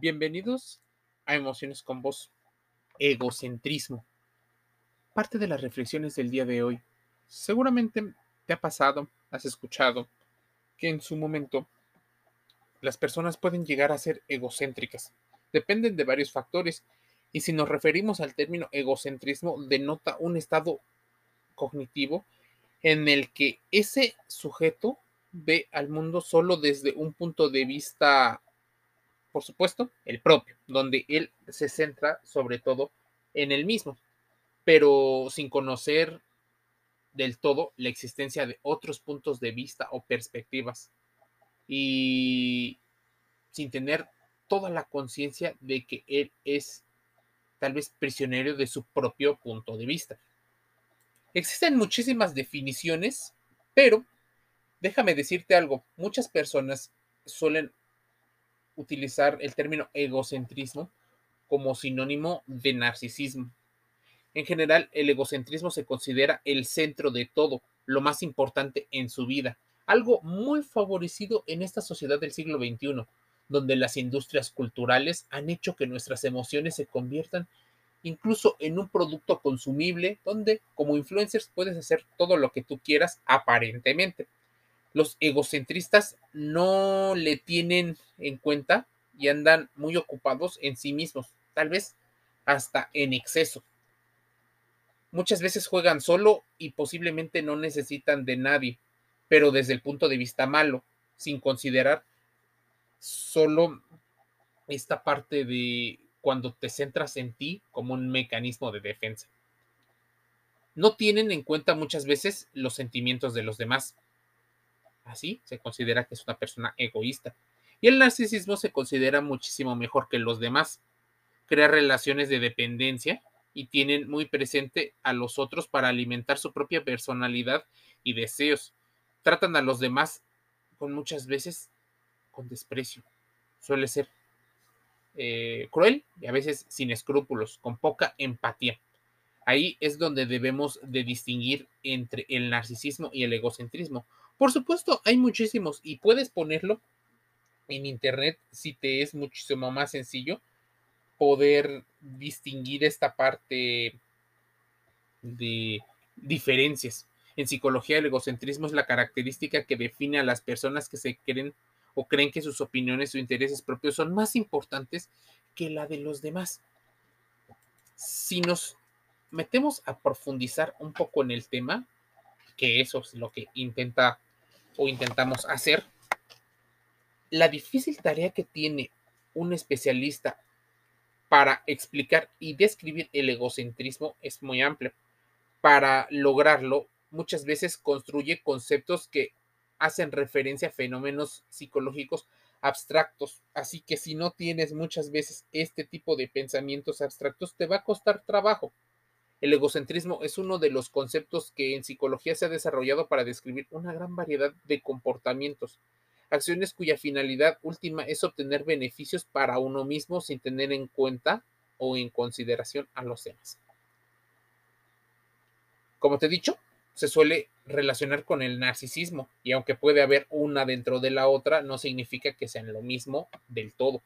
Bienvenidos a Emociones con Vos. Egocentrismo. Parte de las reflexiones del día de hoy. Seguramente te ha pasado, has escuchado, que en su momento las personas pueden llegar a ser egocéntricas. Dependen de varios factores. Y si nos referimos al término egocentrismo, denota un estado cognitivo en el que ese sujeto ve al mundo solo desde un punto de vista por supuesto, el propio, donde él se centra sobre todo en el mismo, pero sin conocer del todo la existencia de otros puntos de vista o perspectivas y sin tener toda la conciencia de que él es tal vez prisionero de su propio punto de vista. Existen muchísimas definiciones, pero déjame decirte algo, muchas personas suelen utilizar el término egocentrismo como sinónimo de narcisismo. En general, el egocentrismo se considera el centro de todo, lo más importante en su vida, algo muy favorecido en esta sociedad del siglo XXI, donde las industrias culturales han hecho que nuestras emociones se conviertan incluso en un producto consumible, donde como influencers puedes hacer todo lo que tú quieras aparentemente los egocentristas no le tienen en cuenta y andan muy ocupados en sí mismos, tal vez hasta en exceso. Muchas veces juegan solo y posiblemente no necesitan de nadie, pero desde el punto de vista malo, sin considerar solo esta parte de cuando te centras en ti como un mecanismo de defensa. No tienen en cuenta muchas veces los sentimientos de los demás, Así se considera que es una persona egoísta. Y el narcisismo se considera muchísimo mejor que los demás. Crea relaciones de dependencia y tienen muy presente a los otros para alimentar su propia personalidad y deseos. Tratan a los demás con muchas veces con desprecio. Suele ser eh, cruel y a veces sin escrúpulos, con poca empatía. Ahí es donde debemos de distinguir entre el narcisismo y el egocentrismo. Por supuesto, hay muchísimos y puedes ponerlo en internet si te es muchísimo más sencillo poder distinguir esta parte de diferencias. En psicología, el egocentrismo es la característica que define a las personas que se creen o creen que sus opiniones o intereses propios son más importantes que la de los demás. Si nos metemos a profundizar un poco en el tema, que eso es lo que intenta o intentamos hacer, la difícil tarea que tiene un especialista para explicar y describir el egocentrismo es muy amplia. Para lograrlo, muchas veces construye conceptos que hacen referencia a fenómenos psicológicos abstractos. Así que si no tienes muchas veces este tipo de pensamientos abstractos, te va a costar trabajo. El egocentrismo es uno de los conceptos que en psicología se ha desarrollado para describir una gran variedad de comportamientos, acciones cuya finalidad última es obtener beneficios para uno mismo sin tener en cuenta o en consideración a los demás. Como te he dicho, se suele relacionar con el narcisismo y aunque puede haber una dentro de la otra, no significa que sean lo mismo del todo.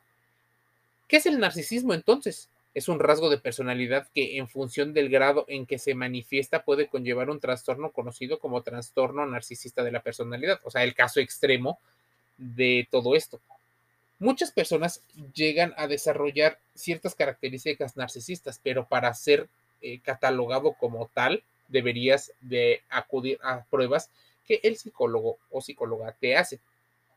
¿Qué es el narcisismo entonces? Es un rasgo de personalidad que en función del grado en que se manifiesta puede conllevar un trastorno conocido como trastorno narcisista de la personalidad, o sea, el caso extremo de todo esto. Muchas personas llegan a desarrollar ciertas características narcisistas, pero para ser eh, catalogado como tal, deberías de acudir a pruebas que el psicólogo o psicóloga te hace.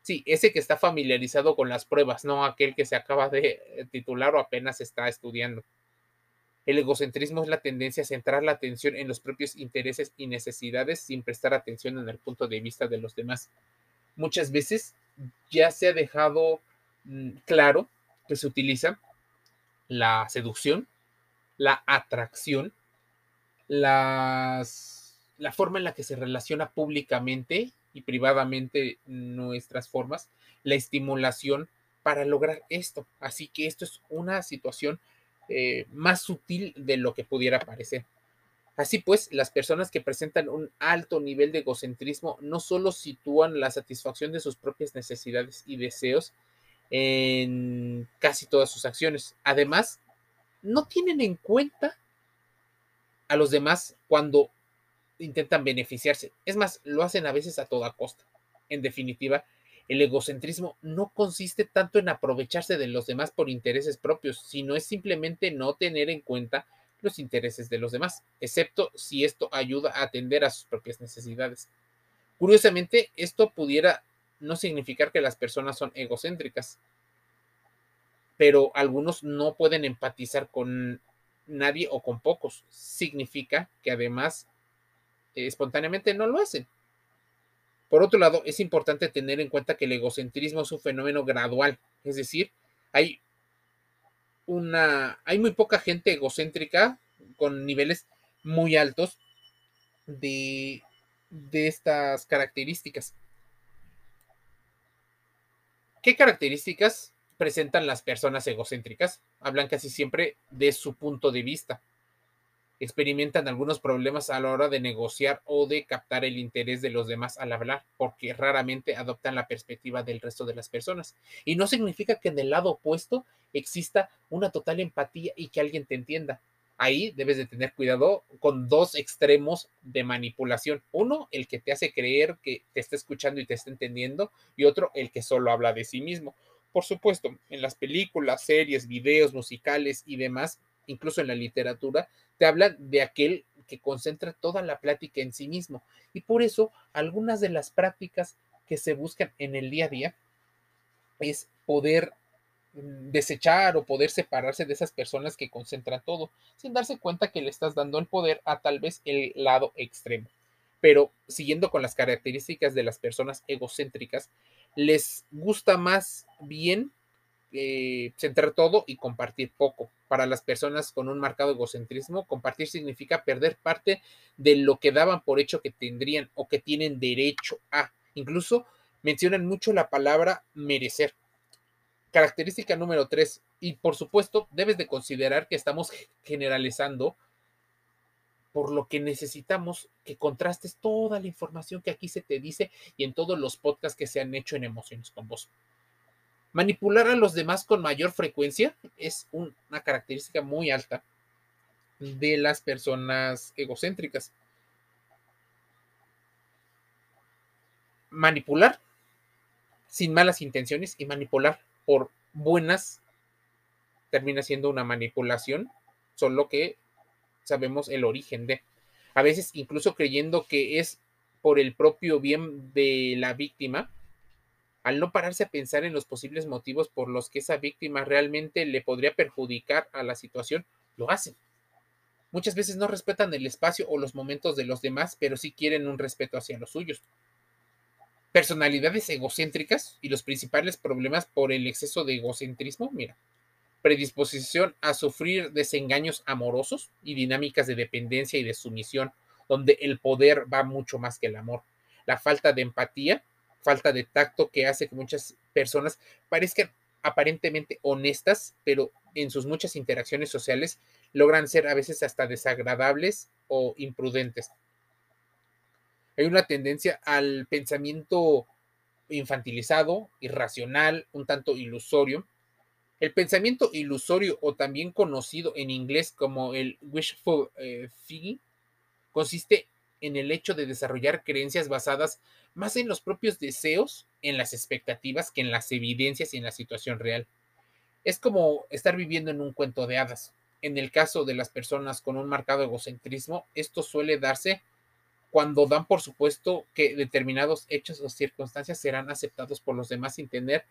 Sí, ese que está familiarizado con las pruebas, no aquel que se acaba de eh, titular o apenas está estudiando. El egocentrismo es la tendencia a centrar la atención en los propios intereses y necesidades sin prestar atención en el punto de vista de los demás. Muchas veces ya se ha dejado mm, claro que se utiliza la seducción, la atracción, las, la forma en la que se relaciona públicamente y privadamente nuestras formas, la estimulación para lograr esto. Así que esto es una situación eh, más sutil de lo que pudiera parecer. Así pues, las personas que presentan un alto nivel de egocentrismo no solo sitúan la satisfacción de sus propias necesidades y deseos en casi todas sus acciones. Además, no tienen en cuenta a los demás cuando intentan beneficiarse. Es más, lo hacen a veces a toda costa. En definitiva, el egocentrismo no consiste tanto en aprovecharse de los demás por intereses propios, sino es simplemente no tener en cuenta los intereses de los demás, excepto si esto ayuda a atender a sus propias necesidades. Curiosamente, esto pudiera no significar que las personas son egocéntricas, pero algunos no pueden empatizar con nadie o con pocos. Significa que además espontáneamente no lo hacen. Por otro lado, es importante tener en cuenta que el egocentrismo es un fenómeno gradual, es decir, hay una hay muy poca gente egocéntrica con niveles muy altos de, de estas características. ¿Qué características presentan las personas egocéntricas? Hablan casi siempre de su punto de vista experimentan algunos problemas a la hora de negociar o de captar el interés de los demás al hablar, porque raramente adoptan la perspectiva del resto de las personas. Y no significa que en el lado opuesto exista una total empatía y que alguien te entienda. Ahí debes de tener cuidado con dos extremos de manipulación. Uno, el que te hace creer que te está escuchando y te está entendiendo, y otro, el que solo habla de sí mismo. Por supuesto, en las películas, series, videos musicales y demás, incluso en la literatura, te hablan de aquel que concentra toda la plática en sí mismo. Y por eso algunas de las prácticas que se buscan en el día a día es poder mm, desechar o poder separarse de esas personas que concentran todo, sin darse cuenta que le estás dando el poder a tal vez el lado extremo. Pero siguiendo con las características de las personas egocéntricas, les gusta más bien eh, centrar todo y compartir poco. Para las personas con un marcado egocentrismo, compartir significa perder parte de lo que daban por hecho que tendrían o que tienen derecho a. Incluso mencionan mucho la palabra merecer. Característica número tres, y por supuesto debes de considerar que estamos generalizando por lo que necesitamos que contrastes toda la información que aquí se te dice y en todos los podcasts que se han hecho en Emociones con Vos. Manipular a los demás con mayor frecuencia es una característica muy alta de las personas egocéntricas. Manipular sin malas intenciones y manipular por buenas termina siendo una manipulación, solo que sabemos el origen de. A veces incluso creyendo que es por el propio bien de la víctima, al no pararse a pensar en los posibles motivos por los que esa víctima realmente le podría perjudicar a la situación, lo hacen. Muchas veces no respetan el espacio o los momentos de los demás, pero sí quieren un respeto hacia los suyos. Personalidades egocéntricas y los principales problemas por el exceso de egocentrismo, mira, predisposición a sufrir desengaños amorosos y dinámicas de dependencia y de sumisión, donde el poder va mucho más que el amor. La falta de empatía falta de tacto que hace que muchas personas parezcan aparentemente honestas, pero en sus muchas interacciones sociales logran ser a veces hasta desagradables o imprudentes. Hay una tendencia al pensamiento infantilizado, irracional, un tanto ilusorio. El pensamiento ilusorio o también conocido en inglés como el wishful eh, thinking consiste en el hecho de desarrollar creencias basadas más en los propios deseos, en las expectativas, que en las evidencias y en la situación real. Es como estar viviendo en un cuento de hadas. En el caso de las personas con un marcado egocentrismo, esto suele darse cuando dan por supuesto que determinados hechos o circunstancias serán aceptados por los demás sin tener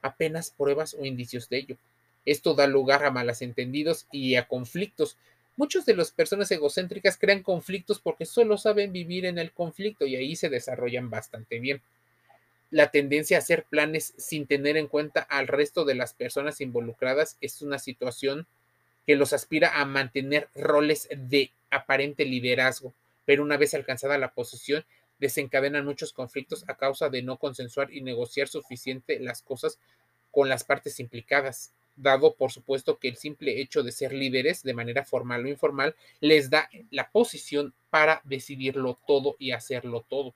apenas pruebas o indicios de ello. Esto da lugar a malos entendidos y a conflictos Muchos de las personas egocéntricas crean conflictos porque solo saben vivir en el conflicto y ahí se desarrollan bastante bien. La tendencia a hacer planes sin tener en cuenta al resto de las personas involucradas es una situación que los aspira a mantener roles de aparente liderazgo, pero una vez alcanzada la posición, desencadenan muchos conflictos a causa de no consensuar y negociar suficiente las cosas con las partes implicadas dado por supuesto que el simple hecho de ser líderes de manera formal o informal les da la posición para decidirlo todo y hacerlo todo.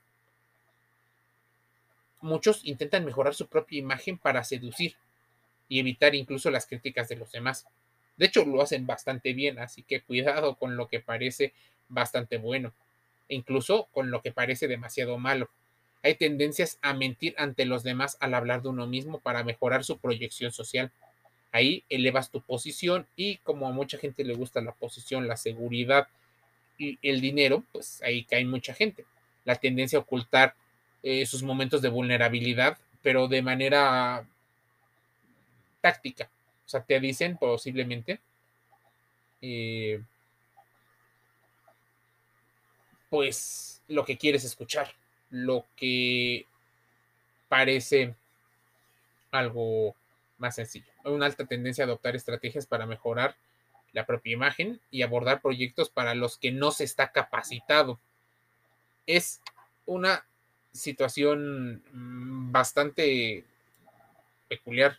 Muchos intentan mejorar su propia imagen para seducir y evitar incluso las críticas de los demás. De hecho, lo hacen bastante bien, así que cuidado con lo que parece bastante bueno, e incluso con lo que parece demasiado malo. Hay tendencias a mentir ante los demás al hablar de uno mismo para mejorar su proyección social. Ahí elevas tu posición y como a mucha gente le gusta la posición, la seguridad y el dinero, pues ahí cae mucha gente. La tendencia a ocultar eh, sus momentos de vulnerabilidad, pero de manera táctica. O sea, te dicen posiblemente, eh, pues, lo que quieres escuchar, lo que parece algo más sencillo. Hay una alta tendencia a adoptar estrategias para mejorar la propia imagen y abordar proyectos para los que no se está capacitado. Es una situación mm, bastante peculiar.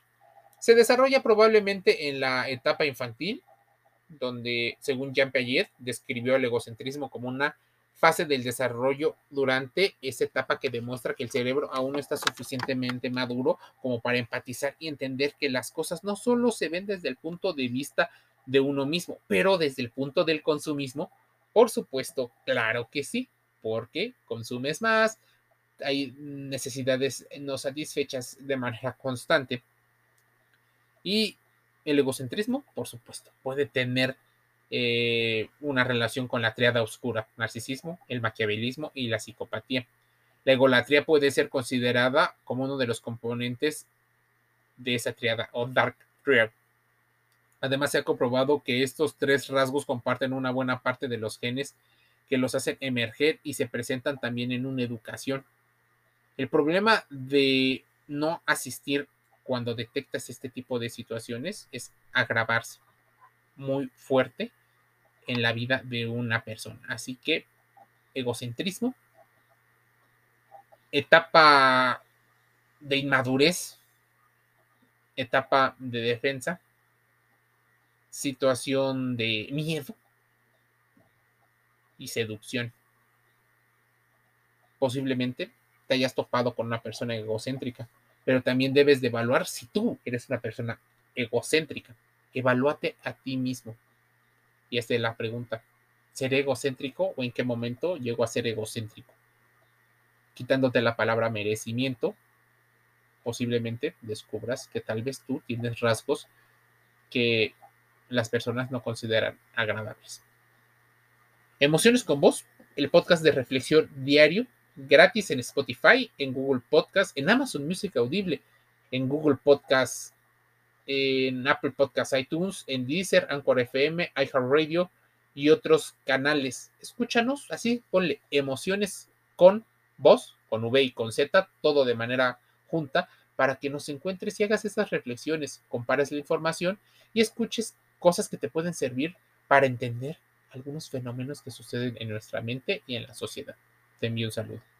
Se desarrolla probablemente en la etapa infantil, donde, según Jean Piaget, describió el egocentrismo como una fase del desarrollo durante esa etapa que demuestra que el cerebro aún no está suficientemente maduro como para empatizar y entender que las cosas no solo se ven desde el punto de vista de uno mismo, pero desde el punto del consumismo, por supuesto, claro que sí, porque consumes más, hay necesidades no satisfechas de manera constante. Y el egocentrismo, por supuesto, puede tener eh, una relación con la triada oscura, narcisismo, el maquiavelismo y la psicopatía. La egolatría puede ser considerada como uno de los componentes de esa triada o dark triad. Además, se ha comprobado que estos tres rasgos comparten una buena parte de los genes que los hacen emerger y se presentan también en una educación. El problema de no asistir cuando detectas este tipo de situaciones es agravarse muy fuerte en la vida de una persona. Así que egocentrismo, etapa de inmadurez, etapa de defensa, situación de miedo y seducción. Posiblemente te hayas topado con una persona egocéntrica, pero también debes de evaluar si tú eres una persona egocéntrica. Evalúate a ti mismo. Y esta es la pregunta. ¿Seré egocéntrico o en qué momento llego a ser egocéntrico? Quitándote la palabra merecimiento, posiblemente descubras que tal vez tú tienes rasgos que las personas no consideran agradables. Emociones con vos, el podcast de reflexión diario, gratis en Spotify, en Google Podcast, en Amazon Music Audible, en Google Podcast, en Apple Podcast iTunes, en Deezer, Anchor FM, iHeartRadio y otros canales. Escúchanos, así ponle emociones con voz, con V y con Z, todo de manera junta, para que nos encuentres y hagas esas reflexiones, compares la información y escuches cosas que te pueden servir para entender algunos fenómenos que suceden en nuestra mente y en la sociedad. Te envío un saludo.